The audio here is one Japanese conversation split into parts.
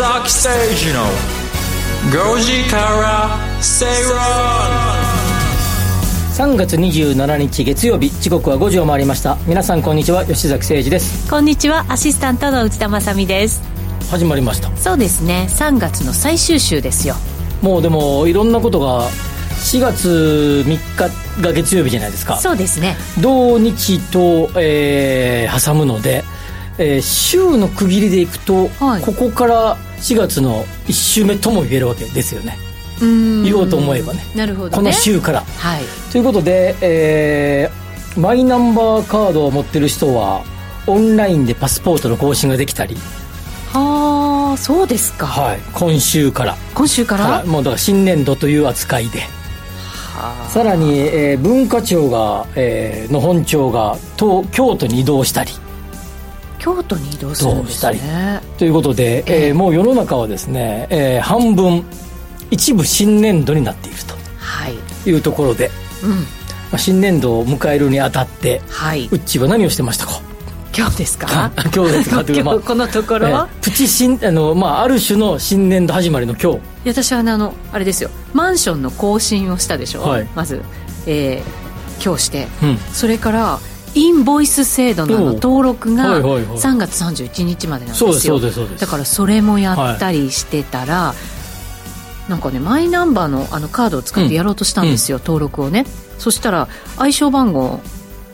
吉崎誠二の5時から正論3月27日月曜日時刻は5時を回りました。皆さんこんにちは。吉崎誠二です。こんにちは。アシスタントの内田まさです。始まりました。そうですね。3月の最終週ですよ。もうでもいろんなことが4月3日が月曜日じゃないですか。そうですね。土日と、えー、挟むので、えー、週の区切りでいくと、はい、ここから4月の1週目とも言えるわけですよね。言おうと思えばね。なるほど、ね、この週から、はい、ということで、えー、マイナンバーカードを持ってる人はオンラインでパスポートの更新ができたり。はあそうですか。はい。今週から。今週から、もうだから新年度という扱いで。さらに、えー、文化庁が、えー、の本庁が東京都に移動したり京都に移動するんですね。ということで、えー、えー、もう世の中はですね、えー、半分一部新年度になっていると。い。うところで、はいうん。まあ、新年度を迎えるにあたって、はい、うっちは何をしてましたか？今日ですか？今日ですか？今日このところ、えー、プチ新あの、まあ、ある種の新年度始まりの今日。私はあのあれですよ。マンションの更新をしたでしょ、はい、まず、えー、今日して、うん、それからインボイス制度の登録が3月31日までなんですよ。だからそれもやったりしてたら、はい、なんかねマイナンバーのあのカードを使ってやろうとしたんですよ、うん、登録をね。そしたら暗証番号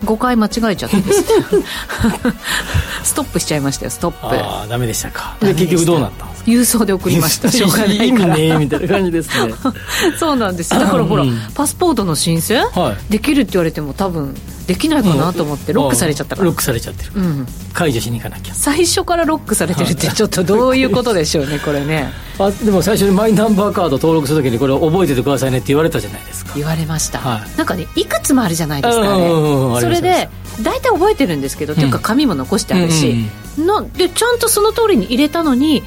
5回間違えちゃったんです ストップしちゃいましたよストップ。ああダメでしたか。で結局どうなったんですか郵送で送りました。しょうがないから。意味ねみたいな感じですね。そうなんです。だからほら、うん、パスポートの申請、はい、できるって言われても多分できないかなと思ってロックされちゃったから、ロックされちゃってる、うん、解除しに行かなきゃ。最初からロックされてるってちょっとどういうことでしょうねこれね。あでも最初にマイナンバーカード登録するときにこれ覚えててくださいねって言われたじゃないですか。言われました、はい、なんかねいくつもあるじゃないですかねそれで大体覚えてるんですけど、うん、っていうか紙も残してあるし、うんうん、でちゃんとその通りに入れたのに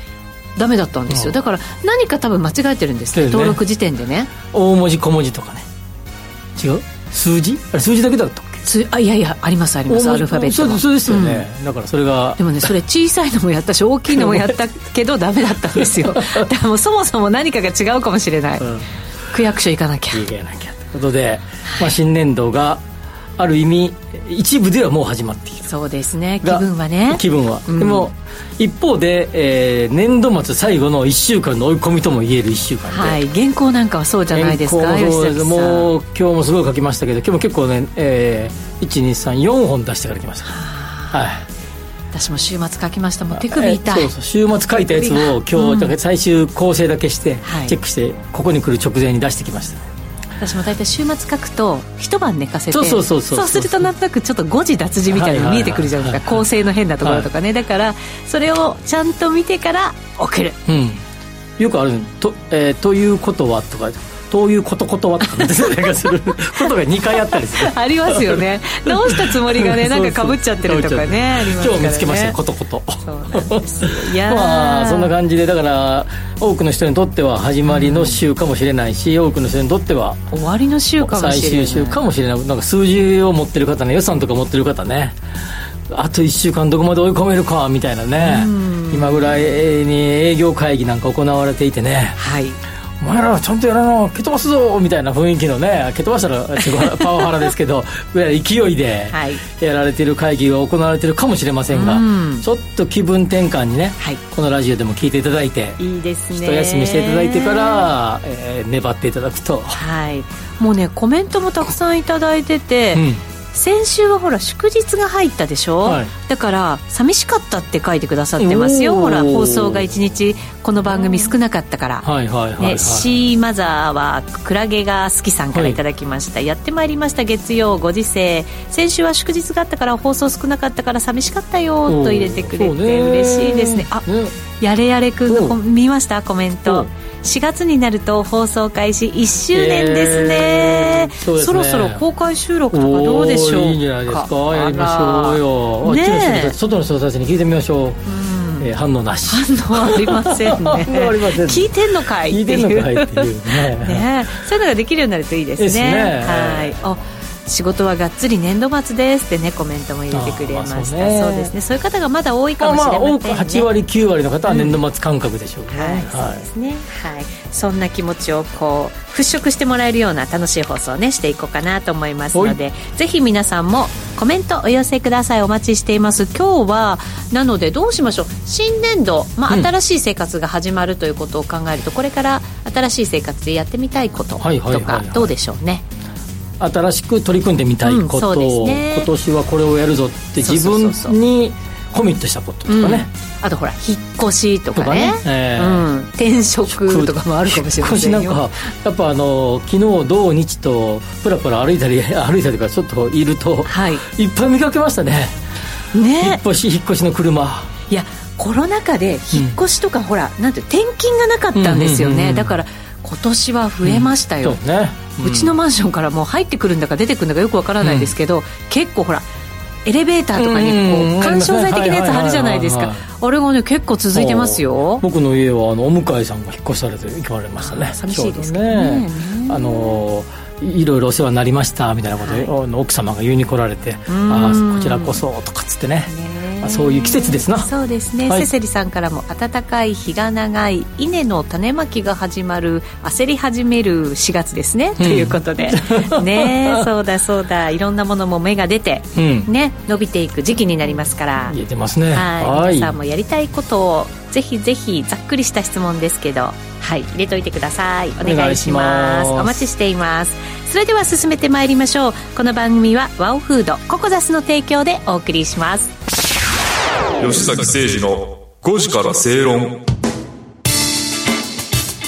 ダメだったんですよ。だから何か多分間違えてるんですね、登録時点でね。大文字小文字とかね。違う？数字？あれ数字だけだったつあいやいやありますあります。アルファベットそうそうですよね、うん、だからそれがでもねそれ小さいのもやったし大きいのもやったけどダメだったんですよ。だからもうそもそも何かが違うかもしれない、うん、区役所行かなきゃ。行かなきゃということで、まあ、新年度がある意味一部ではもう始まっている。そうですね。気分はね。気分は、うん、でも一方で、えー、年度末最後の1週間の追い込みとも言える1週間で、はい、原稿なんかはそうじゃないですかそうです。もう今日もすごい書きましたけど今日も結構ね、えー、1234本出してから来ました。はい。私も週末書きました。もう手首痛い、そうそう。週末書いたやつを今日、うん、最終構成だけしてチェックして、ここに来る直前に出してきました。ね私も大体週末書くと一晩寝かせてそうそうそうそうするとなんとなくちょっと誤字脱字みたいなの見えてくるじゃないですか。構成の変なところとかね、だからそれをちゃんと見てから送る、うん、よくあると,、えー、ということはとかということことはとかする。ことが2回あったりする。ありますよね。直したつもりがね なんかかぶっちゃってるとかねあります今日見つけましたよことこと。そうなんです。いや まあそんな感じでだから多くの人にとっては始まりの週かもしれないし、うん、多くの人にとっては終わりの週かもしれない。最終週かもしれない。なんか数字を持ってる方ね予算とか持ってる方ね。あと1週間どこまで追い込めるかみたいなね、今ぐらいに営業会議なんか行われていてね、はい、お前らちゃんとやらな蹴飛ばすぞみたいな雰囲気のね蹴飛ばしたら パワハラですけど勢いでやられている会議が行われているかもしれませんが、ちょっと気分転換にね、はい、このラジオでも聞いていただいていいですね。一休みしていただいてから、えー、粘っていただくと。はい。もうねコメントもたくさん頂いてて、うん先週はほら祝日が入ったでしょ、はい、だから寂しかったって書いてくださってますよ。ほら放送が1日この番組少なかったから、はいはいはい、はい、ね、シーマザーはクラゲが好きさんからいただきました、はい、やってまいりました月曜ご時世。先週は祝日があったから放送少なかったから寂しかったよと入れてくれて嬉しいですね。あ、ね、やれやれくんの見ました？コメント4月になると放送開始1周年ですね。えーそすね、そろそろ公開収録とかどうでしょういいんじゃないですか。やりましょうよ、ね、外の人たちに聞いてみましょう、うん。えー、反応なし。反応ありませんね。聞いてんのかい聞いてんのかいっていうね。ねそういうのができるようになるといいですね、ね、はい。あ仕事はがっつり年度末ですってねコメントも入れてくれました。そうね、そうですね。そういう方がまだ多いかもしれませんね、まあ、多く8割9割の方は年度末感覚でしょう。ね、うん、はい、そうですね。はい。そんな気持ちをこう払拭してもらえるような楽しい放送をねしていこうかなと思いますのでぜひ皆さんもコメントお寄せください。お待ちしています。今日はなのでどうしましょう。新年度、まあ、新しい生活が始まるということを考えると、これから新しい生活でやってみたいこととかどうでしょうね、新しく取り組んでみたいこと。を、うんね、今年はこれをやるぞって自分にコミットしたこととかね、うん、あとほら引っ越しとかね。ね、えー、うん、転職とかもあるかもしれませんよ。引っ越しなんかやっぱあの昨日土日とプラプラ歩いたり 歩いたりとかちょっといると、はい、いっぱい見かけましたね。ね。引っ越し引っ越しの車。いやコロナ禍で引っ越しとか、うん、ほらなんて転勤がなかったんですよね、だから今年は増えましたよ、うん。ねうちのマンションからもう入ってくるんだか出てくるんだかよくわからないですけど、結構ほらエレベーターとかにこう緩衝材的なやつあるじゃないですか。あれがね結構続いてますよ。僕の家はあのお向いさんが引っ越されて行かれましたね。寂しいですね。あのいろいろお世話になりましたみたいなこと奥様が言いに来られてああこちらこそとかっつってね。まあ、そういう季節ですな。そうですね、はい、セセリさんからも暖かい日が長い稲の種まきが始まる焦り始める4月ですね、うん、ということで。ねそうだそうだ。いろんなものも芽が出て、うん、ね伸びていく時期になりますから。言えてますね。はい。皆さんもやりたいことをぜひぜひざっくりした質問ですけどはい。入れといてください。お願いします。お待ちしています。それでは進めてまいりましょう。この番組はワオフードココザスの提供でお送りします吉崎誠二の5時から正論。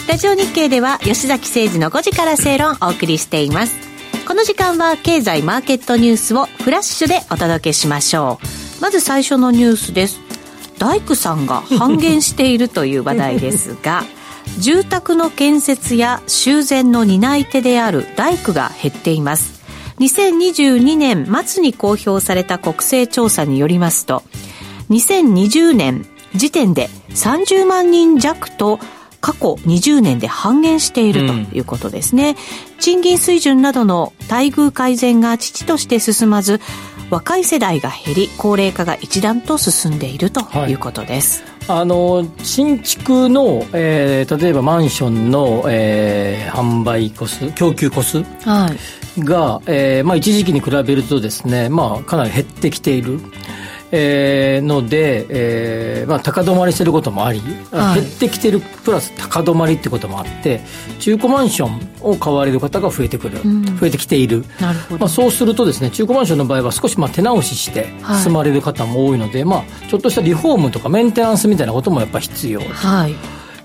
ラジオ日経では吉崎誠二の5時から正論をお送りしています。この時間は経済マーケットニュースをフラッシュでお届けしましょう。まず最初のニュースです。大工さんが半減しているという話題ですが 住宅の建設や修繕の担い手である大工が減っています。2022年末に公表された国勢調査によりますと2020年時点で30万人弱と過去20年で半減しているということですね、うん、賃金水準などの待遇改善が父として進まず若い世代が減り高齢化が一段と進んでいるとい。うことです、はい、あの新築の、えー、例えばマンションの、えー、販売個数供給個数が、はい。えーまあ、一時期に比べるとですね、まあ、かなり減ってきているえー、ので、えーまあ、高止まりしてることもあり、はい、減ってきてるプラス高止まりってこともあって中古マンションを買われる方が増えてくる、うん、増えてきている。なるほど、まあ、そうするとですね中古マンションの場合は少しまあ手直しして住まれる方も多いので、はい、まあ、ちょっとしたリフォームとかメンテナンスみたいなこともやっぱ必要。はい。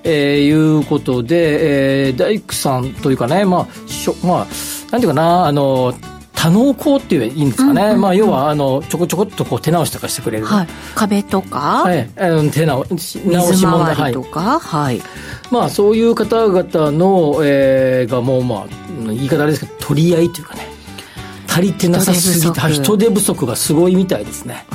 えー、いうことで、えー、大工さんというかね、まあ、しょまあ、なんていうかな、あの、多能工っていういいんですかね、うんうんうん、まあ、要はあのちょこちょこっとこう手直しとかしてくれる、はい、壁とか、はい、手直し直し問題。とか、はい、まあ、そういう方々の、えー、がもう、まあ、言い方あれですけど取り合いというかね。足りてなさすぎた人手不足がすごいみたいですね。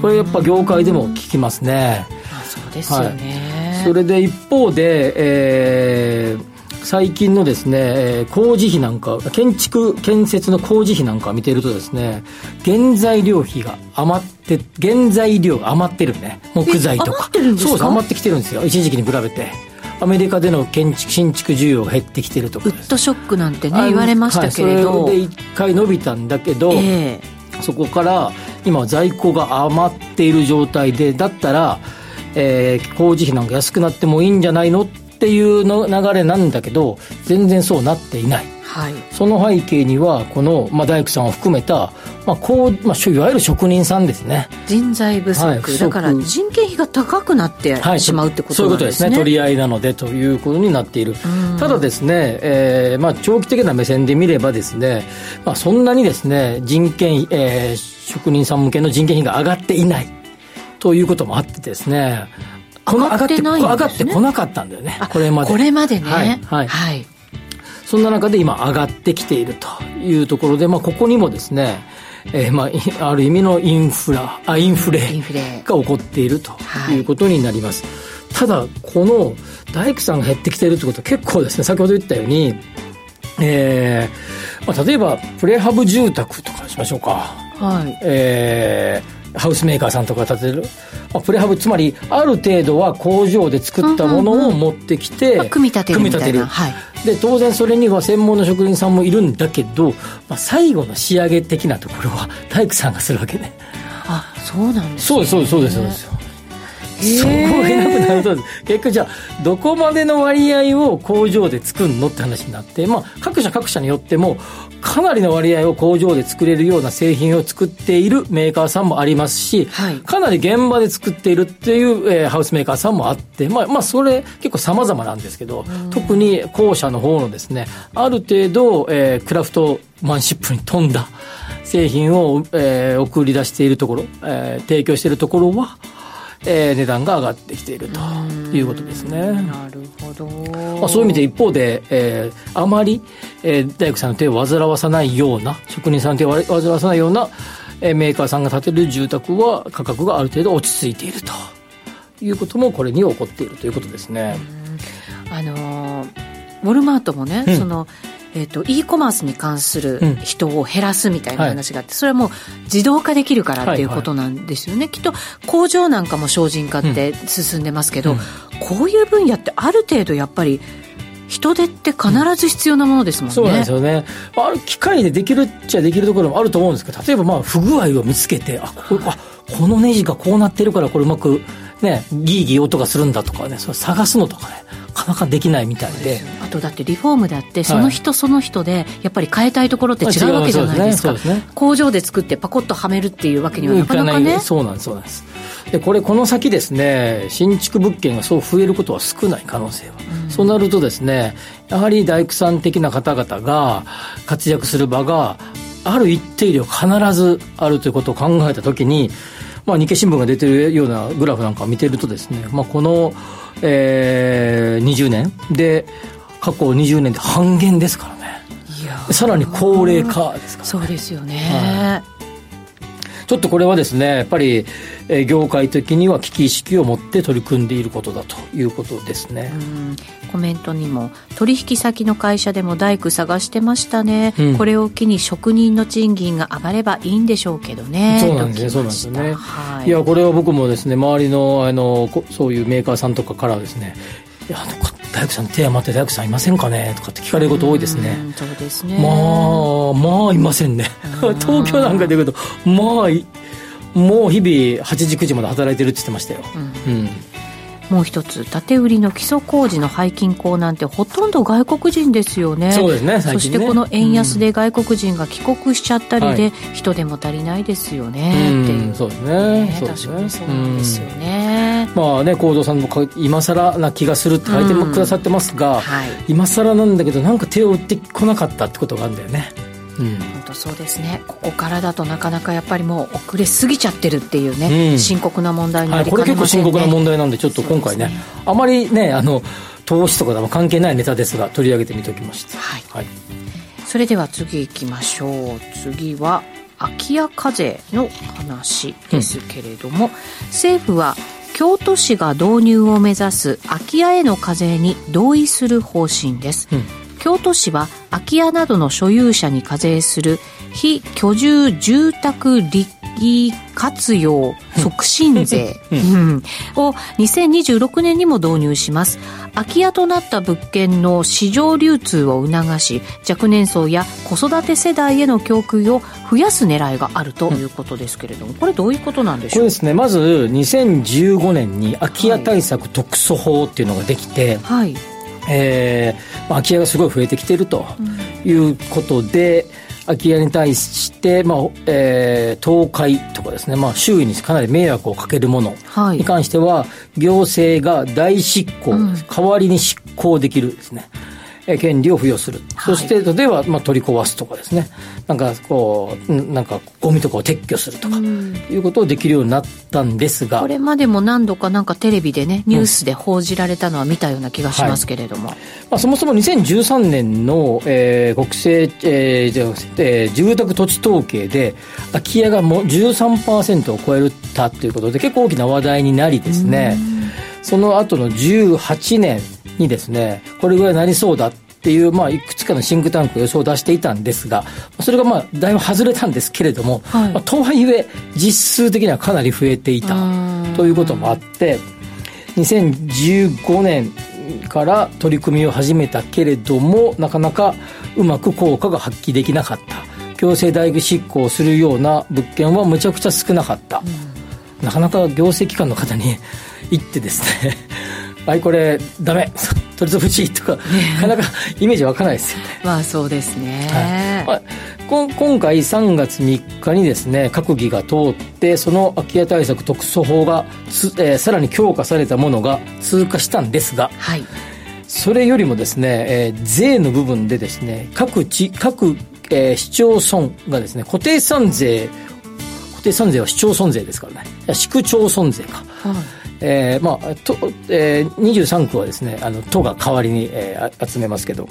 これやっぱ業界でも聞きますね。そうですよね、はい、それで一方で、えー最近のですね、工事費なんか、建築、建設の工事費なんかを見てるとですね、原材料費が余って、原材料が余ってるね。木材とか。そうです、余ってきてるんですよ。一時期に比べて。アメリカでの建築新築需要が減ってきてるとかウッドショックなんてね言われましたけれど、はい、それで一回伸びたんだけど、えー、そこから今在庫が余っている状態でだったら、えー、工事費なんか安くなってもいいんじゃないのってっていうの流れなんだけど全然そうなっていない、はい、その背景にはこの、まあ、大工さんを含めた、まあこうまあ、いわゆる職人さんですね。人材不足、はい、だから人件費が高くなってしまうってことなんですね、そういうことですね。取り合いなのでということになっている。ただですね、えーまあ、長期的な目線で見ればですね、まあ、そんなにですね人件、えー、職人さん向けの人件費が上がっていない。ということもあってですねこの上がってない、ね、上がってこなかったんだよね。これまで。これまでね。はい、はい、はい、そんな中で今上がってきているというところで、まあ、ここにもですねえーまあ、ある意味のインフラあインフレが起こっているとい。うことになります、はい、ただこの大工さんが減ってきているということは結構ですね先ほど言ったようにえーまあ、例えばプレハブ住宅とかしましょうか、はい。えー、ハウスメーカーさんとか建てる、まあ、プレハブつまりある程度は工場で作ったものを持ってきて、うんうんうん、組み立てる組み立てる、はい、で当然それには専門の職人さんもいるんだけど、まあ、最後の仕上げ的なところは大工さんがするわけね。あそうなんです、ね、そうですそうですそうですそこがいなくなると結局じゃあどこまでの割合を工場で作るのって話になって、まあ、各社各社によってもかなりの割合を工場で作れるような製品を作っているメーカーさんもありますし、はい、かなり現場で作っているっていう、えー、ハウスメーカーさんもあって、まあ、まあそれ結構様々なんですけど、特に後者の方のですねある程度、えー、クラフトマンシップに富んだ製品を、えー、送り出しているところ、えー、提供しているところはえー、値段が上がってきているということですね。なるほど。まあ、そういう意味で一方で、えー、あまり、えー、大工さんの手を煩わさないような、職人さんの手を煩わさないような、えー、メーカーさんが建てる住宅は価格がある程度落ち着いているということもこれに起こっているということですね。あのー、ウォルマートもね、うん、そのえーと、e コマースに関する人を減らすみたいな話があって、うんそれはもう自動化できるからっていうことなんですよね、はい。はい、きっと工場なんかも精進化って進んでますけど、うん、こういう分野ってある程度やっぱり人手って必ず必要なものですもんね、そうなんですよね。ある機械でできるっちゃできるところもあると思うんですけど例えばまあ不具合を見つけてあこあこのネジがこうなってるからこれうまくねギーギー音がするんだとかねそれ探すのとかねかなかできないみたいで。あとだってリフォームだってその人その人でやっぱり変えたいところって違うわけじゃないですか、ね。ね、工場で作ってパコッとはめるっていうわけにはなかなかね。そうなんですそうなんです。でこれこの先ですね新築物件がそう増えることは少ない可能性は、うん、そうなるとですねやはり大工さん的な方々が活躍する場がある一定量必ずあるということを考えたときにまあ、日経新聞が出てるようなグラフなんかを見てるとですね、まあ、この、えー、20年で過去20年で半減ですからね。さらに高齢化ですから、ね、そうですよね、はいちょっとこれはですねやっぱり、えー、業界的には危機意識を持って取り組んでいることだということですね。コメントにも取引先の会社でも大工探してましたね、うん、これを機に職人の賃金が上がればいいんでしょうけどね。そうなんですねそうなんですね、はい、いやこれは僕もですね周りのあのそういうメーカーさんとかからですねいや大工さん手余って大工さんいませんかね？とかって聞かれること多いですね。そうですね。まあまあいませんね。東京なんかで言うとまあもう日々8時9時まで働いてるって言ってましたよ、うん、うんもう一つ建売りの基礎工事の廃金工なんてほとんど外国人ですよね。そうですね、ね、そしてこの円安で外国人が帰国しちゃったりで、人手も足りないですよね、っていう。そうですね、ね、確かにそうなんですよね、まあね幸三さんも今更な気がするって書いてもくださってますが、はい、今更なんだけどなんか手を打ってこなかったってことがあるんだよね。うん、本当そうですね。ここからだとなかなかやっぱりもう遅れすぎちゃってるっていうね、うん、深刻な問題になりかねませんね、はい、これ結構深刻な問題なんでちょっと今回ね、ね、あまりねあの投資とかでも関係ないネタですが取り上げてみておきました、はい、はい、それでは次いきましょう。次は空き家課税の話ですけれども、うん、政府は京都市が導入を目指す空き家への課税に同意する方針です、うん京都市は空き家などの所有者に課税する非居住住宅立地活用促進税、を2026年にも導入します。空き家となった物件の市場流通を促し若年層や子育て世代への供給を増やす狙いがあるということですけれども、これどういうことなんでしょう？これですね。まず2015年に空き家対策特措法っていうのができて、はいえーまあ、空き家がすごい増えてきているということで、うん、空き家に対して、まあえー、倒壊とかですね、まあ、周囲にかなり迷惑をかけるものに関しては、はい、行政が代執行、うん、代わりに執行できるですね。権利を付与する、はい、そして例えば、まあ、取り壊すとかですね。なんかこうなんかゴミとかを撤去するとか、いうことをできるようになったんですが。これまでも何度かなんかテレビでねニュースで報じられたのは見たような気がしますけれども、はい、まあ、そもそも2013年の、えー、国政、えーじゃえー、住宅土地統計で空き家がもう13%を超えたということで結構大きな話題になりですね。その後の18年にですねこれぐらいなりそうだっっていう、まあ、いくつかのシンクタンク予想を出していたんですが、それがまあ、だいぶ外れたんですけれども、はい、まあ、とはいえ、実数的にはかなり増えていたということもあって、2015年から取り組みを始めたけれども、なかなかうまく効果が発揮できなかった。強制代具執行するような物件はむちゃくちゃ少なかった。うん、なかなか行政機関の方に 行ってですねはいこれダメ。取り潰しとか、なかなかイメージ湧かないですよね。まあそうですね、はい。まあ、今回3月3日にですね閣議が通ってその空き家対策特措法がつ、えー、さらに強化されたものが通過したんですが、はい、それよりもですね、えー、税の部分でですね各地各、えー、市町村がですね固定資産税固定資産税は市町村税ですからね。市区町村税か、はいえーまあとえー、23区はですねあの都が代わりに、えー、集めますけど。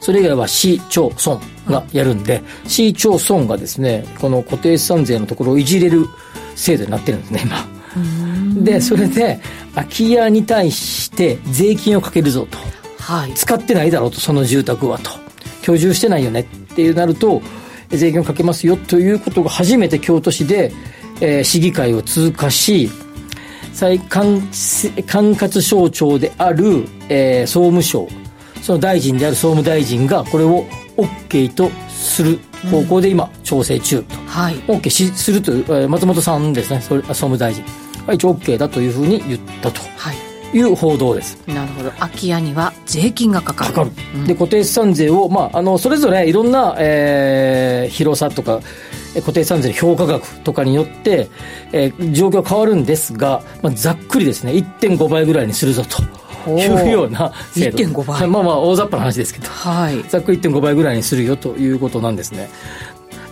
それ以外は市町村がやるんで、うん、市町村がですねこの固定資産税のところをいじれる制度になってるんですね今。でそれで空き家に対して税金をかけるぞと、はい、使ってないだろうとその住宅はと。居住してないよねっていうなると税金をかけますよということが初めて京都市で、えー、市議会を通過し再管管轄省庁である、えー、総務省その大臣である総務大臣がこれを OK とする方向で今調整中と、はい、OK しするという、えー、松本さんですね。総務大臣。は一応 OK だというふうに言ったと。はいいう報道です。なるほど。空き家には税金がかかる。かかる、うん、で固定資産税を、まあ、あのそれぞれいろんな、えー、広さとか固定資産税の評価額とかによって、えー、状況変わるんですが、まあ、ざっくりですね。1.5倍ぐらいにするぞと。いうような制度。1.5倍まあまあ大雑把な話ですけど、はい、ざっくり1.5倍ぐらいにするよということなんですね。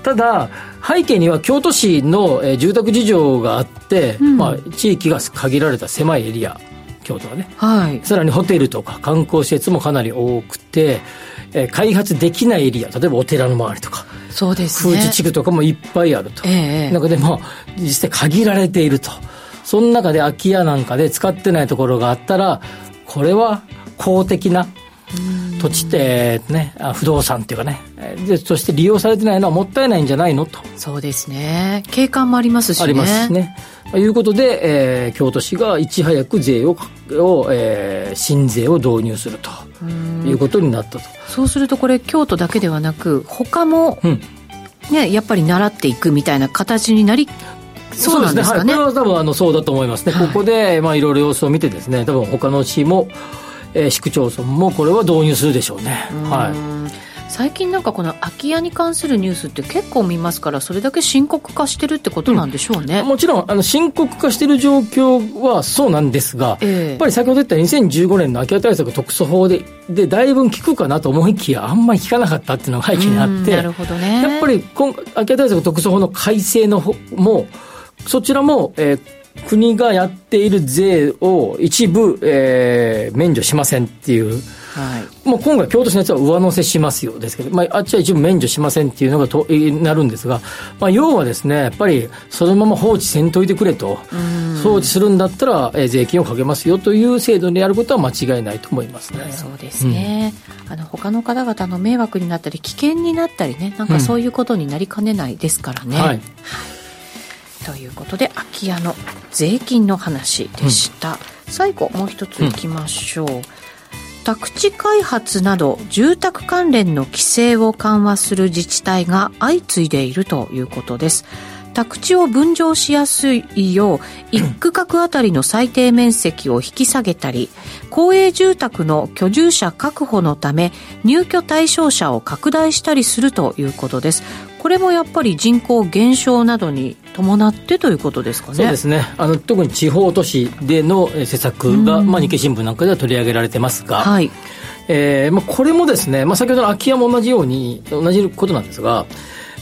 ただ背景には京都市の、えー、住宅事情があって、うん、まあ、地域が限られた狭いエリア京都はね、はい、さらにホテルとか観光施設もかなり多くて、えー、開発できないエリア例えばお寺の周りとかそうですね。風地地区とかもいっぱいあると、えー、中でも実際限られていると。その中で空き家なんかで使ってないところがあったらこれは公的な土地ってね不動産っていうかね。でそして利用されてないのはもったいないんじゃないのと。そうですね。景観もありますしね。ありますね。ということで、えー、京都市がいち早く税をを、えー、新税を導入するということになったと。そうするとこれ京都だけではなく他も、うん、ね、やっぱり習っていくみたいな形になりそうなんですかね、はい、これは多分あのそうだと思いますね、はい、ここで、まあ、いろいろ様子を見てですね多分他の市も、えー、市区町村もこれは導入するでしょうね。はい。最近なんかこの空き家に関するニュースって結構見ますからそれだけ深刻化してるってことなんでしょうね、うん、もちろんあの深刻化してる状況はそうなんですが、えー、やっぱり先ほど言った2015年の空き家対策特措法ででだいぶ効くかなと思いきやあんまり効かなかったっていうのが背景にあってなるほど、ね、やっぱり今空き家対策特措法の改正の方もそちらも、えー国がやっている税を一部、えー、免除しませんっていう。はい、もう今回、京都市のやつは上乗せしますよですけど、まあ、あっちは一部免除しませんっていうのがとなるんですが、まあ、要はですね、やっぱりそのまま放置せんといてくれと、放置するんだったら、えー、税金をかけますよという制度でやることは間違いないと思いますね。そうですね、うん、あの他の方々の迷惑になったり、危険になったりね、なんかそういうことになりかねないですからね。うん、はいということで空き家の税金の話でした、うん、最後もう一ついきましょう、宅地開発など住宅関連の規制を緩和する自治体が相次いでいるということです。宅地を分譲しやすいよう一区画あたりの最低面積を引き下げたり公営住宅の居住者確保のため入居対象者を拡大したりするということですこれもやっぱり人口減少などに伴ってということですかね。そうですね。あの特に地方都市での施策が、まあ日経新聞なんかでは取り上げられてますが、はい。えー、まあこれもですね、まあ先ほどの空き家も同じように同じことなんですが、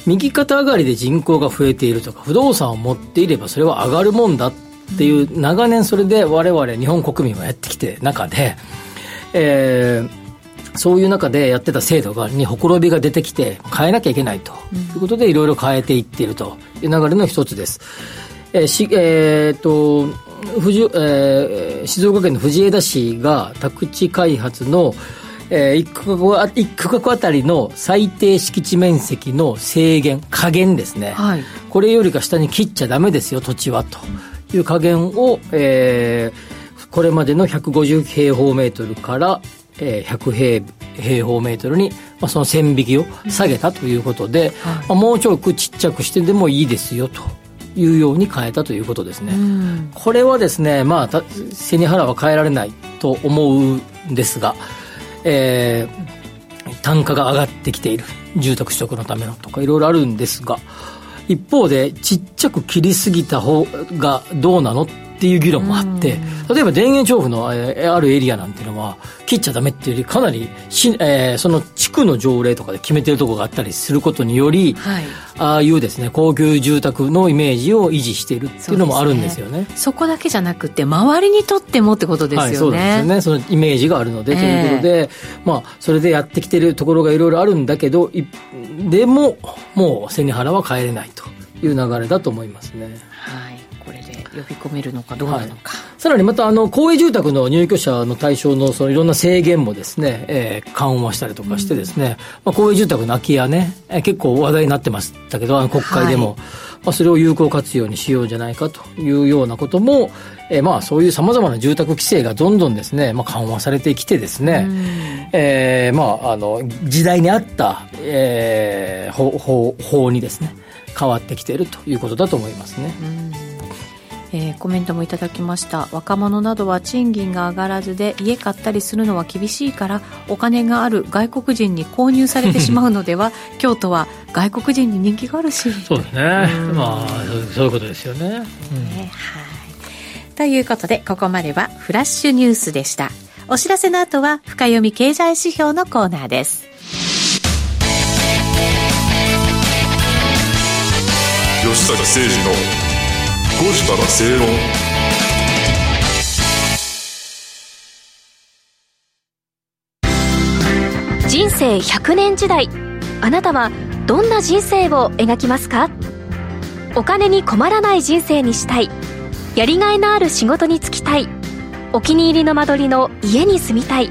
右肩上がりで人口が増えているとか、不動産を持っていればそれは上がるもんだっていう、長年それで我々日本国民はやってきて中で、えー、そういう中でやってた制度がにほころびが出てきて変えなきゃいけないと。いうことでいろいろ変えていっていると。いう流れの一つです。えーしえーと富士えー、静岡県の藤枝市が宅地開発の、えー、1区画1区画あたりの最低敷地面積の制限下限ですね、はい、これよりか下に切っちゃダメですよ土地はと。いう加減を、えー、これまでの150平方メートルから、えー、100平平方メートルに、まあ、その線引きを下げたということで、うんはい、まあ、もうちょくちっちゃくしてでもいいですよと。いうように変えたということですね。これはですね、まあ、背に腹は変えられないと思うんですが、えー、単価が上がってきている。住宅取得のためのとかいろいろあるんですが、一方でちっちゃく切りすぎた方がどうなのっていう議論もあって、例えば田園調布の、えー、あるエリアなんていうのは、切っちゃダメっていうより、かなりし、えー、その地区の条例とかで決めてるところがあったりすることにより、はい、ああいうですね、高級住宅のイメージを維持しているっていうのもあるんですよね。そ、ね、こだけじゃなくて、周りにとってもってことですよね。はい、そうですよね。そのイメージがあるので、えー、ということで、まあ、それでやってきてるところがいろいろあるんだけど、でも、もう背に腹は変えれないという流れだと思いますね。はい。呼び込めるのかどうなのか、はい、さらにまたあの公営住宅の入居者の対象のそのいろんな制限もですね、えー、緩和したりとかしてですね、うん、まあ、公営住宅の空き家ね、えー、結構話題になってましたけどあの国会でも、はい、まあ、それを有効活用にしようじゃないかというようなことも、えー、まあそういうさまざまな住宅規制がどんどんですね、まあ、緩和されてきてですね、うん、えー、まああの時代に合った、えー、法法法にですね変わってきているということだと思いますね。うんえー、コメントもいただきました。若者などは賃金が上がらずで家買ったりするのは厳しいからお金がある外国人に購入されてしまうのでは 京都は外国人に人気があるし。そうですね、うん、まあそういうことですよね、うん、はい。ということでここまではフラッシュニュースでした。お知らせの後は深読み経済指標のコーナーです。吉坂誠二のこしたら正論。人生100年時代あなたはどんな人生を描きますか？お金に困らない人生にしたい。やりがいのある仕事に就きたい。お気に入りの間取りの家に住みたい。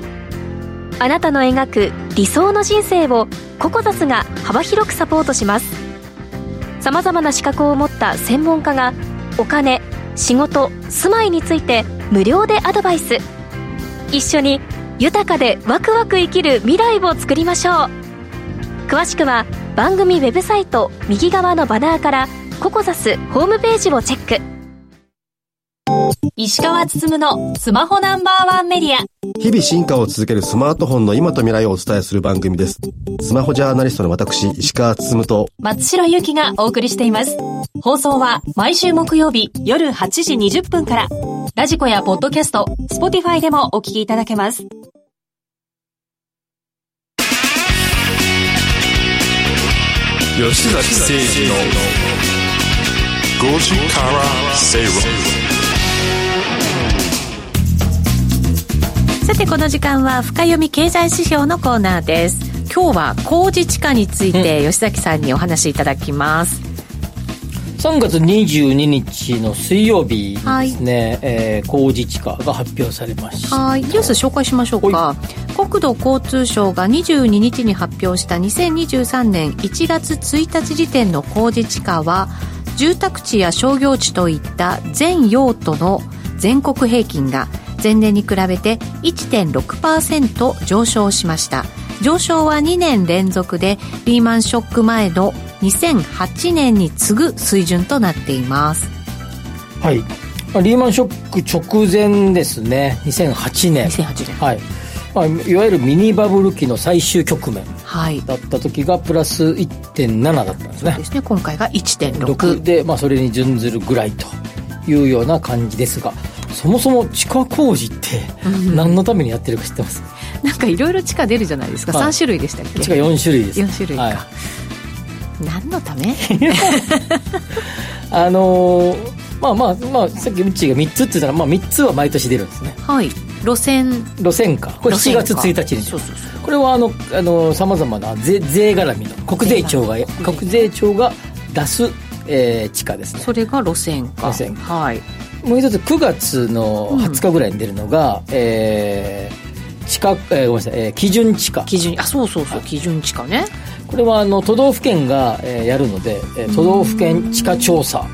あなたの描く理想の人生をココザスが幅広くサポートします。さまざまな資格を持った専門家がお金仕事住まいについて無料でアドバイス。一緒に豊かでワクワク生きる未来を作りましょう。詳しくは番組ウェブサイト右側のバナーからココザスホームページをチェック。石川つつむのスマホナンバーワンメディア。日々進化を続けるスマートフォンの今と未来をお伝えする番組です。スマホジャーナリストの私石川つつむと。松代ゆきがお送りしています。放送は毎週木曜日夜8時20分から。ラジコやポッドキャスト Spotify でもお聞きいただけます。吉崎誠二の5時から誠論さてこの時間は深読み経済指標のコーナーです。今日は公示地価について吉崎さんにお話しいただきます、3月22日の水曜日ですね、はい、えー、工事地価が発表されました。はい。ニュース紹介しましょうか。国土交通省が22日に発表した2023年1月1日時点の工事地価は住宅地や商業地といった全用途の全国平均が前年に比べて1.6%上昇しました。上昇は2年連続でリーマンショック前の2008年に次ぐ水準となっています。はい。リーマンショック直前ですね。2008年。2008年。はい。まあ、いわゆるミニバブル期の最終局面。だった時がプラス1.7だったんですね、そうですね。今回が1.6で、まあ、それに準ずるぐらいというような感じですがそもそも地下工事って何のためにやってるか知ってます、うん、なんかいろいろ地下出るじゃないですか、はい、3種類でしたっけ？地下4種類です。4種類か、はい、何のため？あのー、まあまあまあさっきうちが3つって言ったら、まあ、3つは毎年出るんですね。はい。路線。路線価これ7月1日にそうそうそうこれはあのさまざまな税税絡みの国税庁が国税庁が出す、えー、地価ですね。それが路線価路線価はいもう一つ9月の20日ぐらいに出るのが、うん、えー、地価、えー、ごめんなさい、えー、基準地価基準あそうそうそう、はい、基準地価ね。これはあの都道府県が、えー、やるので、えー、都道府県地価調査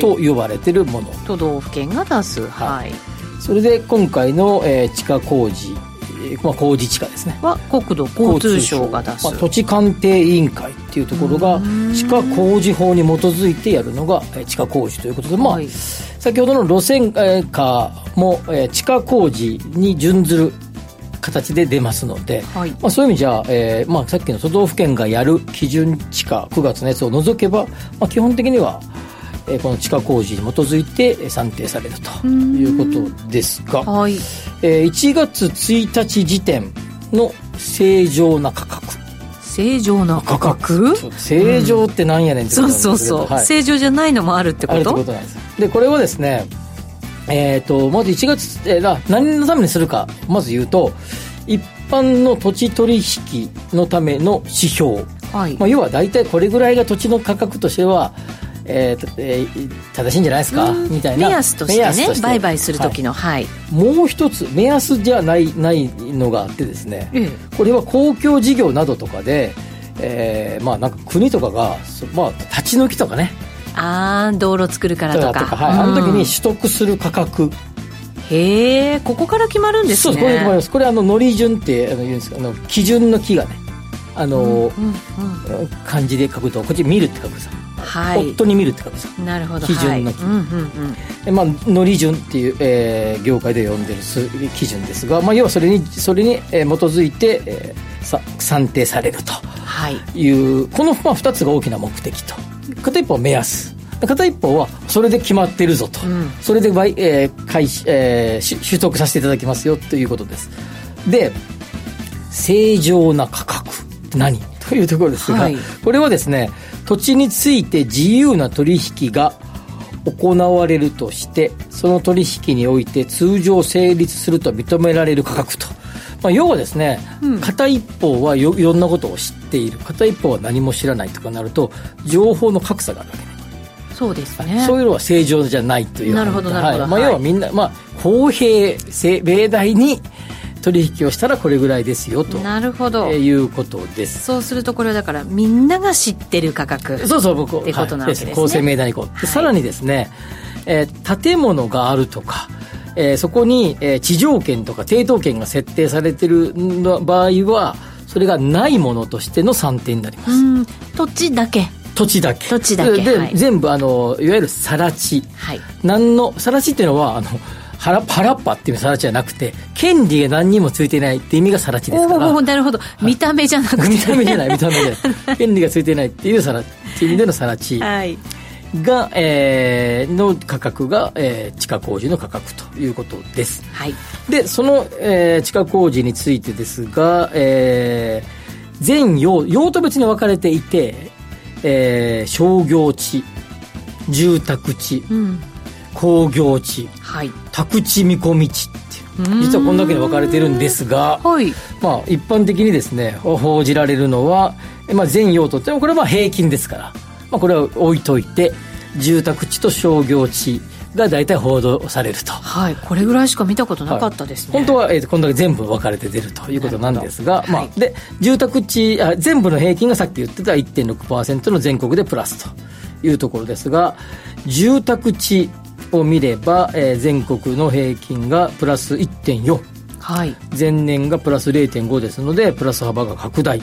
と呼ばれてるもの、都道府県が出す。はい、それで今回の、えー、地下工事まあ、工事地価ですね。は国土交通省が出す、まあ、土地鑑定委員会っていうところが地下工事法に基づいてやるのが地下工事ということで、まあ、はい、先ほどの路線価も地下工事に準ずる形で出ますので、はい、まあ、そういう意味じゃ、えーまあ、さっきの都道府県がやる基準地価9月のやつを除けば、まあ、基本的にはえー、この地下工事に基づいて算定されるということですが、はい、えー、1月1日時点の正常な価格。正常な価格？正常ってなんやねんってことなんそうそうそう、はい、正常じゃないのもあるってこと？あるってことなんです。でこれはですねえーと、まず1月、えー、何のためにするかまず言うと一般の土地取引のための指標、はい。まあ、要は大体これぐらいが土地の価格としてはえーえー、正しいんじゃないですか？みたいな。目安としてね売買する時の、はい、もう一つ目安じゃないないのがあってですね、うん、これは公共事業などとかで、えー、まあなんか国とかが、まあ、立ち退きとかね。ああ道路作るからとか。はい、あの時に取得する価格。へえここから決まるんですね。そうこれ決まります。これあののり順ってあの言うんですけど基準の木がねあの、漢字で書くとこっち見るって書くさ。はい、夫に見るって書くさ。なるほど。基準の基準、はいうんうん。まあ、のり順っていう、えー、業界で呼んでる基準ですが、まあ、要はそれにそれに、えー、基づいて、えー、さ算定されると。い。う、はい、この、まあ、2つが大きな目的と。片一方は目安。片一方はそれで決まってるぞと、うん、それで、えー開始えー、取得させていただきますよということです。で正常な価格何？というところですが、はい、これはですね土地について自由な取引が行われるとしてその取引において通常成立すると認められる価格と、まあ、要はですね、うん、片一方はいろんなことを知っている。片一方は何も知らないとかなると情報の格差があるわけね。そうですね。そういうのは正常じゃないというなるほどなるほど、はい。まあ、要はみんな、まあ、公平性例題に取引をしたらこれぐらいですよと。なるほど、えー、いうことです。そうするとこれはだからみんなが知ってる価格そうそう僕。ってことなわけですね、公正明大にこう、はい、さらにですね、えー、建物があるとかえー、そこに、えー、地上権とか抵当権が設定されてる場合はそれがないものとしての算定になります。土地だけ。土地だけ。土地だけ。で、はい、全部あのいわゆる更地、はい、何の更地っていうのはあの原原っぱっていうさら地じゃなくて権利が何にもついてないって意味がさら地ですから。おなるほど。見た目じゃなくて。見た目じゃない見た目じゃない。権利がついてないっていうさらってい。う意味でのさら地が、えー、の価格が、えー、地下工事の価格ということです、はい、でその、えー、地下工事についてですが、えー、全用用途別に分かれていて、えー、商業地住宅地、うん工業地、はい、宅地見込み地っていう。実はこんだけに分かれてるんですが、はい、まあ、一般的にですね報じられるのは、まあ、全用途ってこれはまあ平均ですから、まあ、これは置いといて住宅地と商業地が大体報道されると。はい。これぐらいしか見たことなかったですね、はい、本当は、えー、こんだけ全部分かれて出るということなんですが、まあ、で住宅地あ全部の平均がさっき言ってた1.6%の全国でプラスというところですが住宅地を見れば、えー、全国の平均がプラス1.4、はい、前年がプラス0.5ですのでプラス幅が拡大。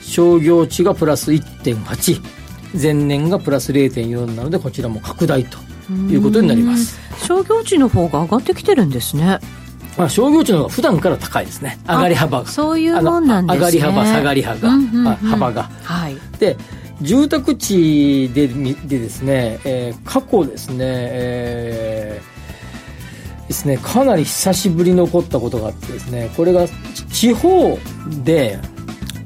商業地がプラス1.8前年がプラス0.4なのでこちらも拡大ということになります。商業地の方が上がってきてるんですね。まあ、商業地の方が普段から高いですね。上がり幅が。そういうもんなんですね。上がり幅下がり幅が、うんうんうん、幅が、はい、で住宅地ででですね、えー、過去ですね、えー、ですねかなり久しぶりに起こったことがあってですねこれが地方で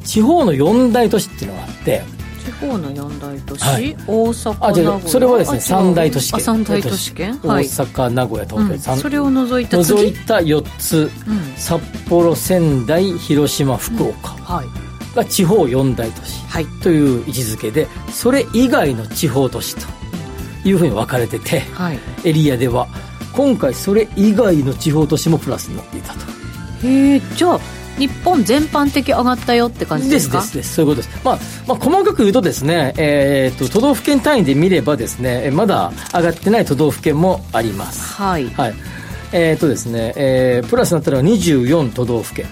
地方の四大都市っていうのがあって地方の四大都市、はい、大阪あじゃそれはですね三大都市圏三大都市圏、大阪名古屋東京、うん、それを除いた除いた4つ、うん、札幌仙台広島福岡、うん、はいが地方四大都市という位置づけで、それ以外の地方都市というふうに分かれてて、はい、エリアでは今回それ以外の地方都市もプラスになっていたと。へえじゃあ日本全般的上がったよって感じですか？ですですそういうことです、まあまあ、細かく言うとですね、えーと、都道府県単位で見ればですねまだ上がってない都道府県もあります。はい、はいえーとですねえー、プラスになったのは24都道府県。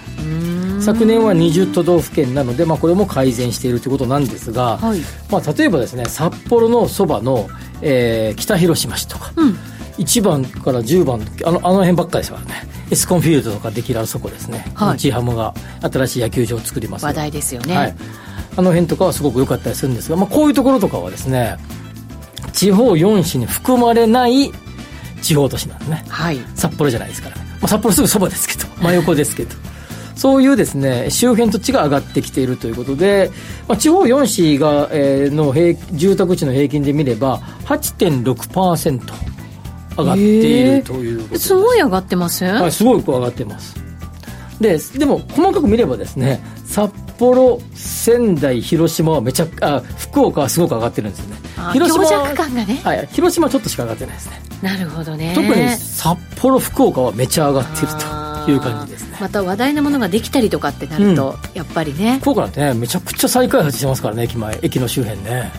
昨年は20都道府県なので、まあ、これも改善しているということなんですが、はい、まあ、例えばですね札幌のそばの、えー、北広島市とか、うん、1番から10番あのあの辺ばっかりですからね。エスコンフィールドとかできるあそこですね、はい、日ハムが新しい野球場を作ります話題ですよね、はい、あの辺とかはすごく良かったりするんですが、まあ、こういうところとかはですね地方4市に含まれない地方都市なんですね、はい、札幌じゃないですから。ね、まあ、札幌すぐそばですけど。真横ですけど。そういうですね周辺土地が上がってきているということで、まあ、地方4市が、えー、の平住宅地の平均で見れば8.6%上がっているということす。ごい上がってます？はいすごい上がってます。ででも細かく見ればですね札幌仙台広島はめちゃあ福岡はすごく上がってるんですよね広島。弱感がね、はい、広島ちょっとしか上がってないですね。なるほどね。特に札幌福岡はめちゃ上がってるという感じですね。また話題のものができたりとかってなると、うん、やっぱりね。福岡なんてねめちゃくちゃ再開発してますからね駅前駅の周辺ね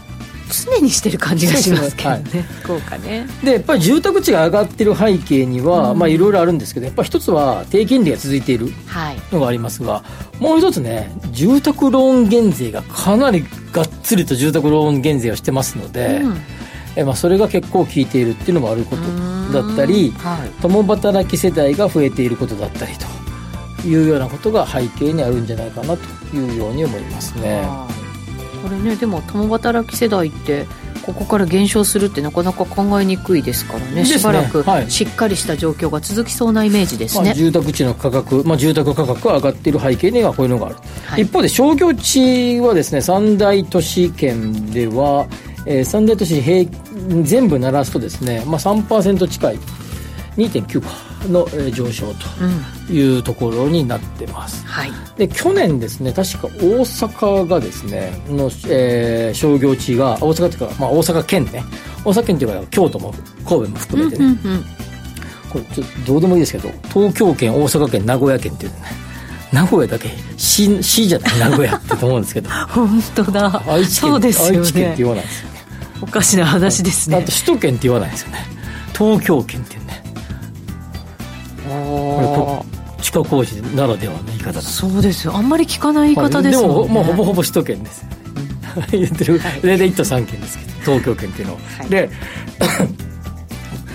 常にしてる感じがしますけどね、はい、福岡ね。でやっぱり住宅地が上がってる背景には、うん、まあいろいろあるんですけどやっぱ一つは低金利が続いているのがありますが、はい、もう一つね住宅ローン減税がかなりがっつりと住宅ローン減税をしてますので、うん、えまあ、それが結構効いているっていうのもあることだったり、はい、共働き世代が増えていることだったりというようなことが背景にあるんじゃないかなというように思いますね。これねでも共働き世代ってここから減少するってなかなか考えにくいですからね、ね、しばらくしっかりした状況が続きそうなイメージですね、まあ、住宅地の価格、まあ、住宅価格が上がっている背景にはこういうのがある、はい、一方で商業地はですね三大都市圏では、えー、三大都市平全部鳴らすとですね、まあ、3%近い。2.9かの上昇というところになってます、うん。はい、で去年ですね確か大阪がですねの、えー、商業地が大阪っていうか、まあ、大阪県ね。大阪県っていうか京都も神戸も含めてね、うんうんうん、これちょっとどうでもいいですけど東京圏大阪県名古屋県っていうね。名古屋だけ市市じゃない名古屋ってと思うんですけど。本当だ。愛知県、ね、愛知県って言わないですよね。おかしな話ですね。あと首都圏って言わないですよね。東京圏っていうねこれ地下工事ならではの言い方だ。そうですよ。あんまり聞かない言い方ですもん、ね、でも、まあ、ほぼほぼ首都圏です。言ってる、はい、大体1都3県ですけど東京圏っていうのは、はい、で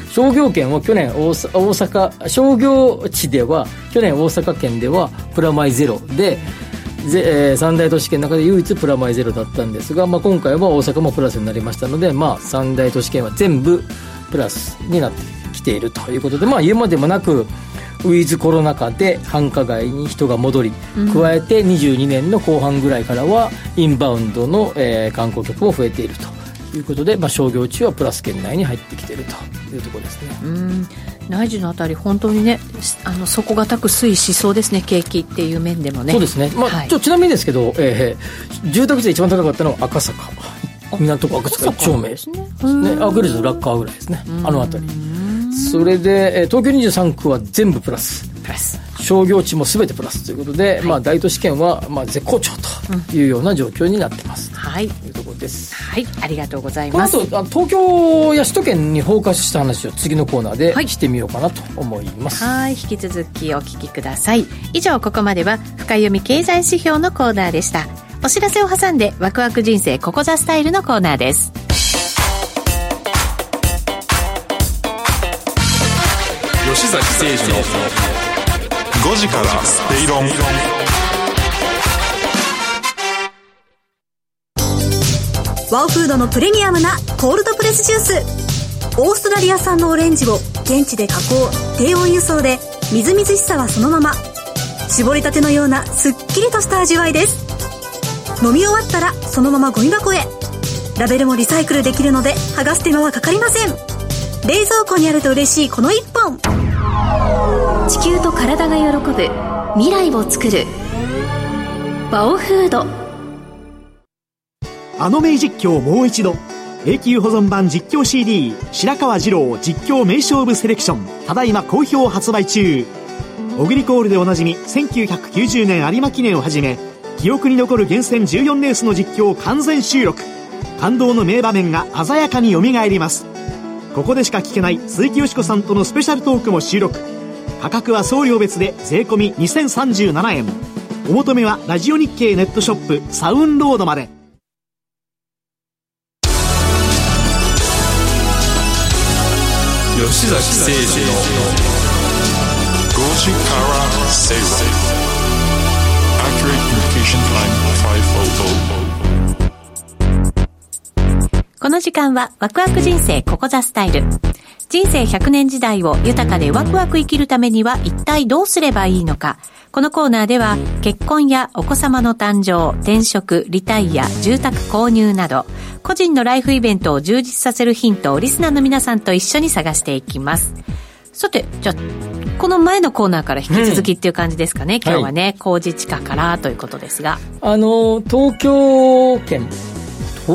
商業圏は去年大阪商業地では去年大阪県ではプラマイゼロでえー、三大都市圏の中で唯一プラマイゼロだったんですが、まあ、今回は大阪もプラスになりましたので、まあ、三大都市圏は全部プラスになってきているということで、まあ、言うまでもなくウィズコロナ禍で繁華街に人が戻り、加えて22年の後半ぐらいからはインバウンドの、えー、観光客も増えているということで、まあ、商業地はプラス圏内に入ってきているというところですね。うん。内需のあたり本当にねあの底堅く推移しそうですね景気っていう面でもね。そうですね、まあ、はい、ちょちなみにですけど、えー、住宅地で一番高かったのは赤坂。港区赤坂1丁目ですね。ねアグレズラッカーぐらいですね。あの辺りそれで、え東京23区は全部プラス。プラス。商業地も全てプラスということで、はい、まあ、大都市圏は、まあ、絶好調というような状況になってます、うん、はい。というところです。はい。ありがとうございます。この後東京や首都圏にフォーカスした話を次のコーナーでしてみようかなと思います。はい。引き続きお聞きください。以上ここまでは深読み経済指標のコーナーでした。お知らせを挟んでワクワク人生ここザスタイルのコーナーです崎誠二の5時からスペイロン。ワオフードのプレミアムなコールドプレスジュース。オーストラリア産のオレンジを現地で加工低温輸送でみずみずしさはそのまま。絞りたてのようなすっきりとした味わいです。飲み終わったらそのままゴミ箱へ。ラベルもリサイクルできるので剥がす手間はかかりません。冷蔵庫にあると嬉しいこの一本。地球と体が喜ぶ未来を作る。バオフード。あの名実況もう一度。永久保存版実況 CD 白川二郎実況名勝負セレクション。ただいま好評発売中。小栗コールでおなじみ1990年有馬記念をはじめ記憶に残る厳選14レースの実況を完全収録。感動の名場面が鮮やかによみがえります。ここでしか聞けない鈴木よしこさんとのスペシャルトークも収録。価格は送料別で税込2037円。お求めはラジオ日経ネットショップサウンロードまで。吉崎誠二の5時から正論 Accurate Communication Time 500この時間はワクワク人生ココザスタイル。人生100年時代を豊かでワクワク生きるためには一体どうすればいいのか。このコーナーでは結婚やお子様の誕生、転職、リタイア、住宅購入など個人のライフイベントを充実させるヒントをリスナーの皆さんと一緒に探していきます。さて、じゃあ、この前のコーナーから引き続きっていう感じですかね、うん、今日はね、はい、工事地価からということですが。あの、東京圏、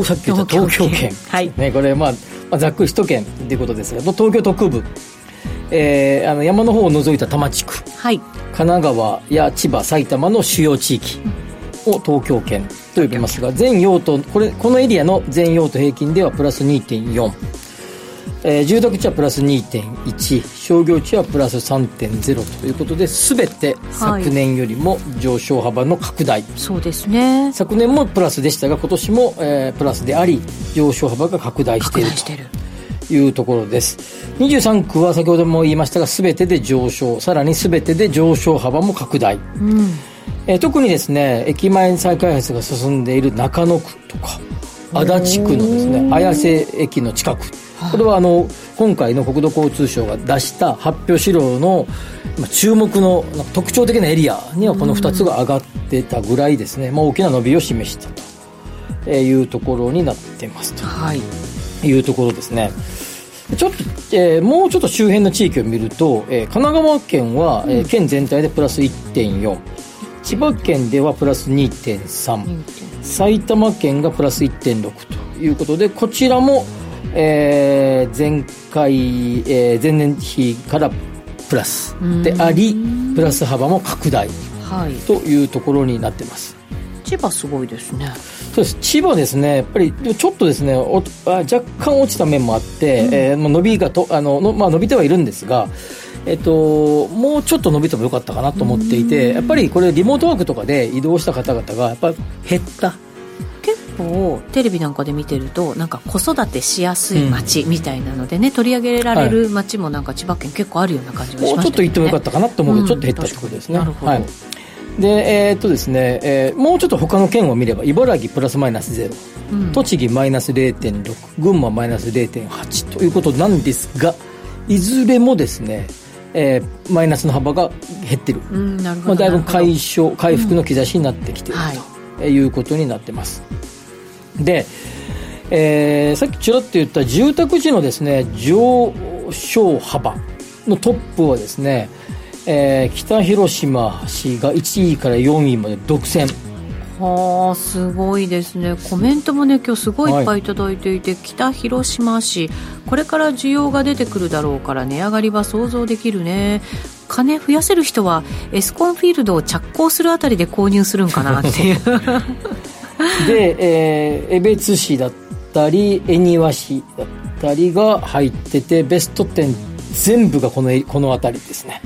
さっき言った東京圏。はい。ね、これ、まあ、まあ、ざっくり首都圏ということですが東京特部、えー、あの山の方を除いた多摩地区、はい、神奈川や千葉埼玉の主要地域を東京圏と呼びますが全用途これこのエリアの全用途平均ではプラス2.4えー、住宅地はプラス2.1商業地はプラス3.0ということで全て昨年よりも上昇幅の拡大、はい、そうですね。昨年もプラスでしたが今年も、えー、プラスであり上昇幅が拡大しているというところです。23区は先ほども言いましたが全てで上昇さらに全てで上昇幅も拡大、うん。えー、特にですね駅前再開発が進んでいる中野区とか足立区のですね綾瀬駅の近くこれはあの今回の国土交通省が出した発表資料の注目の特徴的なエリアにはこの2つが上がってたぐらいですね、まあ、大きな伸びを示したと。いうところになってますと、はい、いうところですね。ちょっと、えー、もうちょっと周辺の地域を見ると、えー、神奈川県は、えー、県全体でプラス1.4千葉県ではプラス2.3埼玉県がプラス1.6ということでこちらもえー、前回、えー、前年比からプラス。でありプラス幅も拡大、はい、というところになってます。千葉すごいですね。そうです。千葉ですね。やっぱりちょっとですねおあ若干落ちた面もあって、うん、えー、伸びがとあのの、まあ、伸びてはいるんですがえっと、もうちょっと伸びてもよかったかなと思っていてやっぱりこれリモートワークとかで移動した方々がやっぱり減ったをテレビなんかで見てるとなんか子育てしやすい街みたいなのでね、うん、取り上げられる街もなんか千葉県結構あるような感じがしました、ね、もうちょっと行ってもよかったかなと思うけど、ちょっと減ったってことですねな。るほど、はい、でえー、っとですね、えー、もうちょっと他の県を見れば茨城プラスマイナスゼロ、うん、栃木マイナス0.6群馬マイナス0.8ということなんですがいずれもですねえー、マイナスの幅が減ってる、うん、なるほどまあ、だいぶ解消回復の兆しになってきてい。る、ということになってます、で、えー、さっきちらっと言った住宅地のですね上昇幅のトップはですね、えー、北広島市が1位から4位まで独占。はあすごいですね。コメントもね今日すごいいっぱい頂いていて、はい、北広島市これから需要が出てくるだろうから値上がりは想像できるね。金増やせる人はエスコンフィールドを着工するあたりで購入するんかなっていう で、えー、江別市だったり恵庭市だったりが入っててベスト10全部がこのこの辺りですね、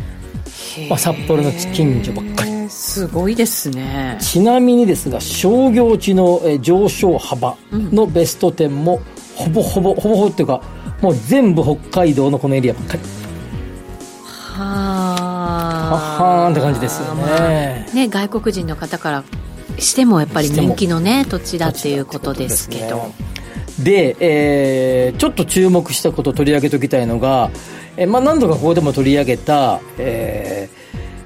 まあ、札幌の近所ばっかり。すごいですね。ちなみにですが商業地の上昇幅のベスト10もほぼほぼ、ほぼほぼっていうかもう全部北海道のこのエリアばっかり。はあははーんって感じですよね。まあ、ね外国人の方からしてもやっぱり人気のね土地だっていうことですけど。で、えー、ちょっと注目したことを取り上げておきたいのが、えーまあ、何度かここでも取り上げた、え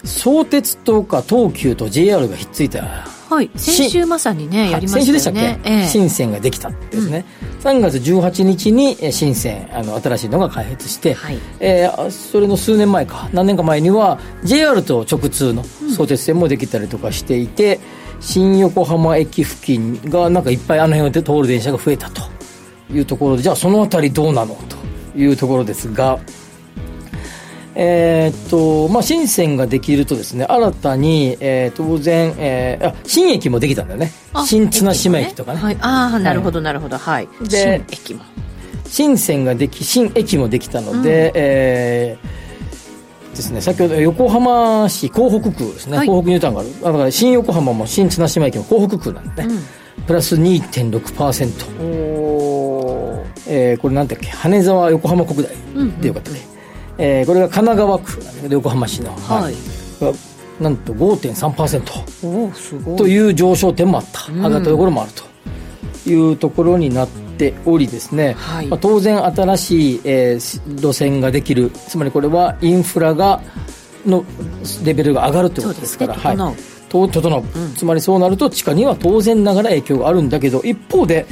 ー、相鉄とか東急と JR がひっついた。はい先週まさにねやりましたよね。新線ができたですね、うん、3月18日に新線あの新しいのが開発して、はい。えー、それの数年前か何年か前には JR と直通の相鉄線もできたりとかしていて、うん新横浜駅付近がなんかいっぱいあの辺で通る電車が増えたというところでじゃあその辺りどうなのというところですが、えー、っとまあ、新線ができるとですね新たに、えー、当然、えー、あ新駅もできたんだよね。新綱島駅とかね、ね。はい、ああなるほどなるほど。はい。で新駅も。新線ができ新駅もできたので、うん、えー、ですね、先ほど横浜市港北区ですね、はい、港北ニュータウンがある。だから新横浜も新綱島駅も港北区なんで、うん、プラス2.6%お、えー、これなんだっけ？羽沢横浜国大でよかったね、うんうん、えー、これが神奈川区なんだけど横浜市の。はい、なんと5.3%おすごい。という上昇点もあった、上がったところもあるというところになっておりですね、はい、まあ、当然新しい、えー、路線ができる。つまりこれはインフラがのレベルが上がるということですから、ね、はい、整う、う。ん、つまりそうなると地価には当然ながら影響があるんだけど一方で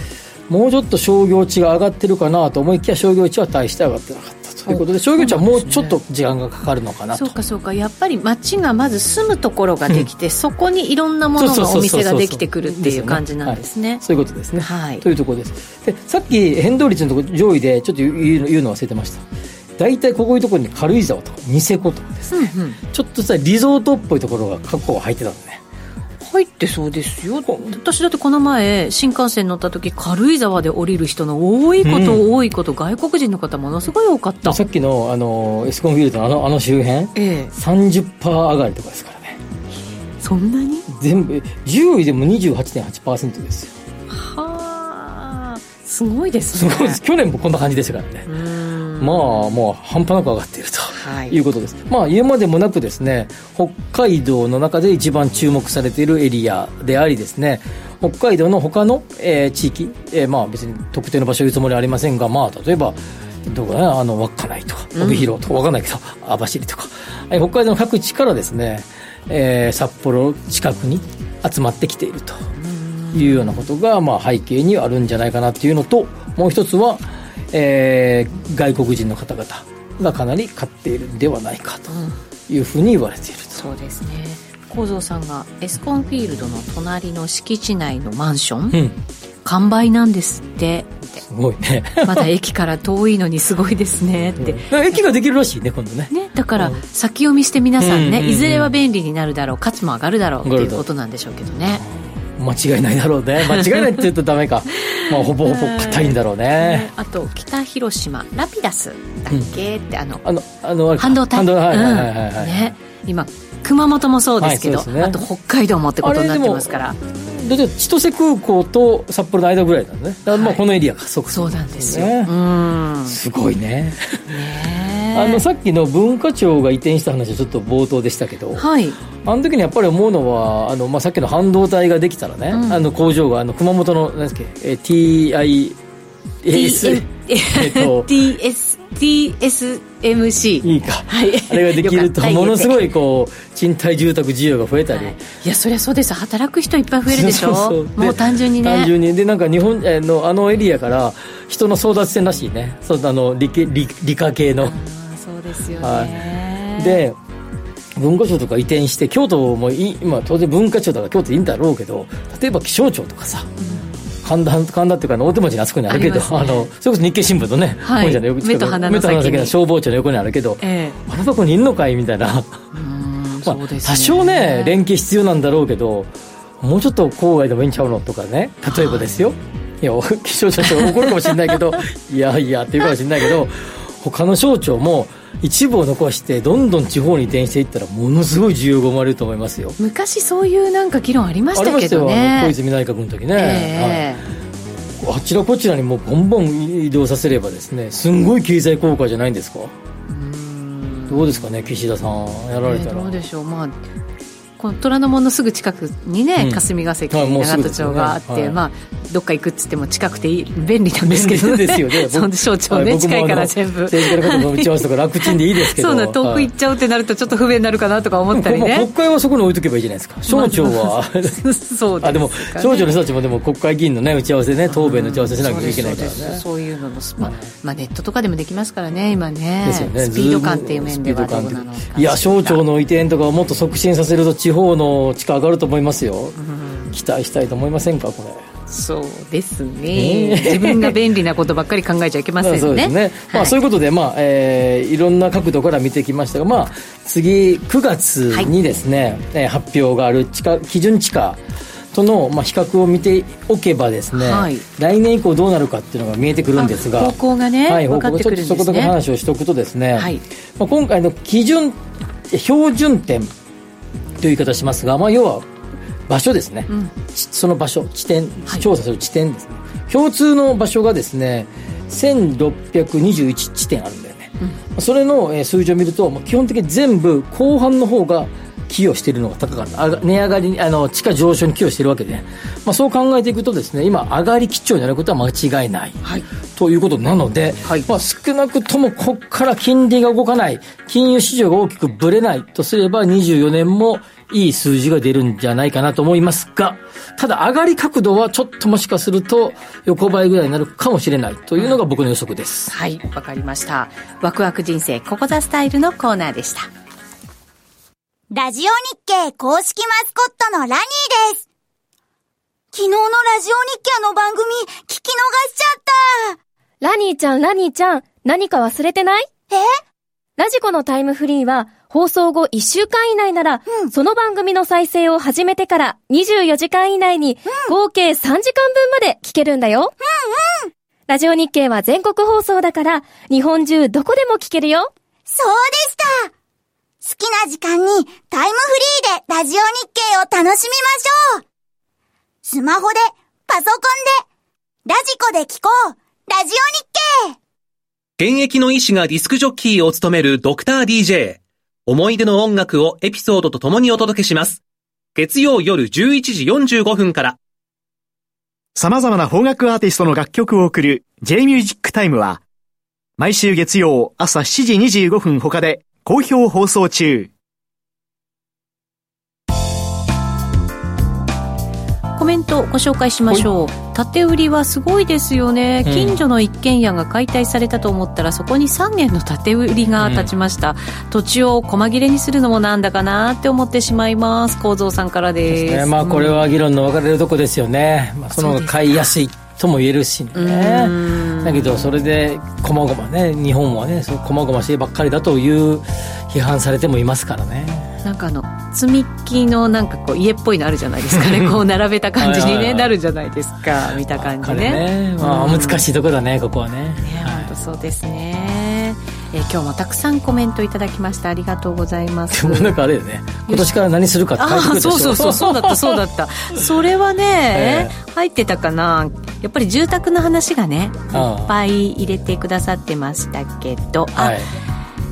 もうちょっと商業地が上がってるかなと思いきや商業地は大して上がってなかったと。いうことで商業地はもうちょっと時間がかかるのかなと。そうかそうか。やっぱり町がまず住むところができて、うん、そこにいろんなものがお店ができてくるっていう感じなんですね、そういうことですね、はい、というところです。でさっき変動率のところ上位でちょっと言う言うの忘れてました。大体こういうところに軽井沢とかニセコとかですね、うんうん、ちょっとしたリゾートっぽいところが過去は入ってたんでね入ってそうですよ。私だってこの前新幹線乗った時軽井沢で降りる人の多いこと、うん、多いこと外国人の方ものすごい多かった。さっきのあのエスコンフィールドのあのあの周辺、ええ、30%上がりとかですからね。そんなに？全部10位でも28.8%ですよ。はあ。すごいですね。すごいです。去年もこんな感じでしたからねまあもう半端なく上がっていると。い。うことです、はい、まあ言うまでもなくですね北海道の中で一番注目されているエリアでありですね。北海道の他の、えー、地域、えー、まあ別に特定の場所を言うつもりはありませんがまあ例えばどこかねあの稚内とか帯広とか分かんないけど、うん、網走とか。北海道の各地からですね、えー、札幌近くに集まってきているというようなことが、まあ、背景にあるんじゃないかなっていうのともう一つはえー、外国人の方々がかなり買っているんではないかというふうに言われていると、そうですね。幸三さんがエスコンフィールドの隣の敷地内のマンション、うん、完売なんですって。すごいね。まだ駅から遠いのにすごいですねって、うん、駅ができるらしいね今度ね。ねだから先読みして皆さんね、いずれは便利になるだろう価値も上がるだろうっていうことなんでしょうけどね間違いないだろうね。間違いないって言うとダメか。まあほぼほぼ硬いんだろうね。ね、あと北広島ラピダス。だっけ、ってあのあのあの半導体。半導体、はいはいはいはい、ね。今熊本もそうですけど、はいね、あと北海道もってことになってますから。だって千歳空港と札幌の間ぐらいなんね。だからまあこのエリアが。そうそうなんですよ、ね、うん。すごいね。ねあのさっきの文化庁が移転した話はちょっと冒頭でしたけど、はい、あの時にやっぱり思うのはあの、まあ、さっきの半導体ができたらね、うん、あの工場があの熊本の何ですか、え TIS えっと TS TSMC いいか、はい、あれができるとものすごいこう賃貸住宅需要が増えたり、はい、いやそりゃそうです働く人いっぱい増えるでしょそうもう単純にね単純にでなんか日本のあのエリアから人の争奪戦らしいねそうあの理理理科系のそうですよね、はい、で文化庁とか移転して京都も今当然文化庁とか京都いいんだろうけど例えば気象庁とかさ、うん。神田神田っていうか大手町にあそこにあるけどあ、ね、のそれこそ日経新聞のね、はい、本社の横目と鼻の先に。消防庁の横にあるけど、えー、あのとこにいんのかいみたいな。まあ、多少ね連携必要なんだろうけどもうちょっと郊外でもいいんちゃうのとかね例えばですよ、はい、いや気象庁長怒るかもしれないけど いやいやっていうかもしれないけど他の省庁も一部を残してどんどん地方に移転していったらものすごい需要が生まれると思いますよ。昔そういうなんか議論ありましたけどね。小泉内閣の時ね、えー、はい、あちらこちらにもうボンボン移動させればですねすんごい経済効果じゃないんですか？どうですかね岸田さん。やられたら、えー、どうでしょう。まあこの虎ノ門のすぐ近くにね、うん、霞が関、永田町があって、ねはい、まあ、どっか行くっつっても近くていい便利なんですけど、ね、ですよ。ね そんで省庁ね、はい、近いから全部。政治家の方の打ち合わせとか楽ちんでいいですけど。そうな遠く行っちゃうってなるとちょっと不便になるかなとか思ったりね、国会はそこに置いとけばいいじゃないですか。省庁は、そうあでも省庁の人たちもでも国会議員のね打ち合わせね答弁の打ち合わせしなきゃいけないからね。そういうのの、まあ、まあネットとかでもできますからね今ね。ですよね。スピード感っていう面ではどうなのか。いや省庁の移転とかをもっと促進させると地方の力上がると思いますよ、期待したいと思いませんかこれ。そうですね、自分が便利なことばっかり考えちゃいけませんね。そうですね、はい、まあ、そういうことで、まあえー、いろんな角度から見てきましたが、まあ、次9月にですね、はい、発表がある地価基準地価との、まあ、比較を見ておけばですね、はい、来年以降どうなるかっていうのが見えてくるんですが方向がね、はい、方向がちょっとそこだけ話をしておくとですね、はい、まあ、今回の基準標準点という言い方しますが、まあ、要は場所ですね、うん、その場所地点調査する地点ですね、共通の場所がですね1621地点あるんだよね、うん、それの数字を見ると基本的に全部後半の方が寄与しているのが高かった。値上がりあの地価上昇に寄与しているわけで、まあ、そう考えていくとですね今上がり基調になることは間違いない、はい、ということなので、はい、まあ、少なくともここから金利が動かない。金融市場が大きくぶれないとすれば24年もいい数字が出るんじゃないかなと思いますが、ただ上がり角度はちょっともしかすると横ばいぐらいになるかもしれないというのが僕の予測です。はい、わかりました。ワクワク人生ここザスタイルのコーナーでした。ラジオ日経公式マスコットのラニーです。昨日のラジオ日経の番組聞き逃しちゃった。ラニーちゃん、ラニーちゃん、何か忘れてない？え？ラジコのタイムフリーは放送後1週間以内なら、うん、その番組の再生を始めてから24時間以内に合計3時間分まで聞けるんだよ。うんうん。ラジオ日経は全国放送だから日本中どこでも聞けるよ。そうでした。好きな時間にタイムフリーでラジオ日経を楽しみましょうスマホで、パソコンで、ラジコで聞こうラジオ日経現役の医師がディスクジョッキーを務めるドクター DJ。思い出の音楽をエピソードと共にお届けします。月曜夜11時45分から。様々な邦楽アーティストの楽曲を送る J-Music Time は、毎週月曜朝7時25分他で好評放送中。コメントご紹介しましょう。縦売りはすごいですよね、うん、近所の一軒家が解体されたと思ったらそこに3軒の縦売りが立ちました、うん、土地を細切れにするのもなんだかなって思ってしまいます。構造さんからです、ね、まあ、これは議論の分かれるとこですよね、まあ、その買いやすいとも言えるしね。だけどそれでこまごまね日本はねこまごましてばっかりだという批判されてもいますからね。なんかあの積み木のなんかこう家っぽいのあるじゃないですかね。こう並べた感じに、ね、なるじゃないですか。見た感じね。ね、まあ、難しいところだねここはね。ね本当そうですねえー、今日もたくさんコメントいただきました。ありがとうございます。でもなんかあれよね。今年から何するかって書いてくれそうそうそう。そうだったそうだった。それはね、えー、入ってたかな。やっぱり住宅の話がねいっぱい入れてくださってましたけど。あ、はい、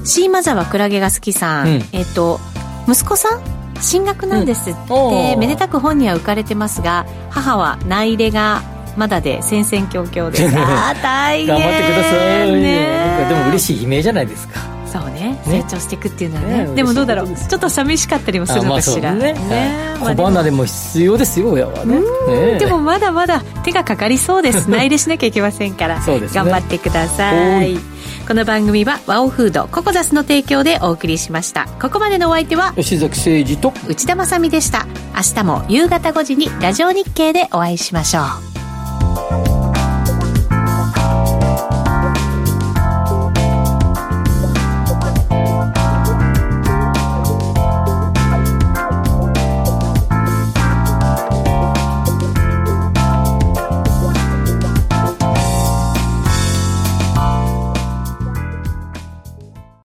シーマザーはクラゲが好きさん、うん、えっ、ー、と息子さん？進学なんですって、うん、めでたく本には浮かれてますが母は内入れがまだで戦々恐々です。あ大変頑張ってください、ね、でも嬉しい悲鳴じゃないですか。そうね。成長していくっていうのはね、ね、でもどうだろう。ちょっと寂しかったりもするのかしら、まあ、ね。ね、小離れも必要ですよ親はね。ねでもまだまだ手がかかりそうです。内入れしなきゃいけませんから。そうです、ね、頑張ってください。この番組はワオフードココザスの提供でお送りしました。ここまでのお相手は吉崎誠二と内田まさでした。明日も夕方5時にラジオ日経でお会いしましょう Thank you.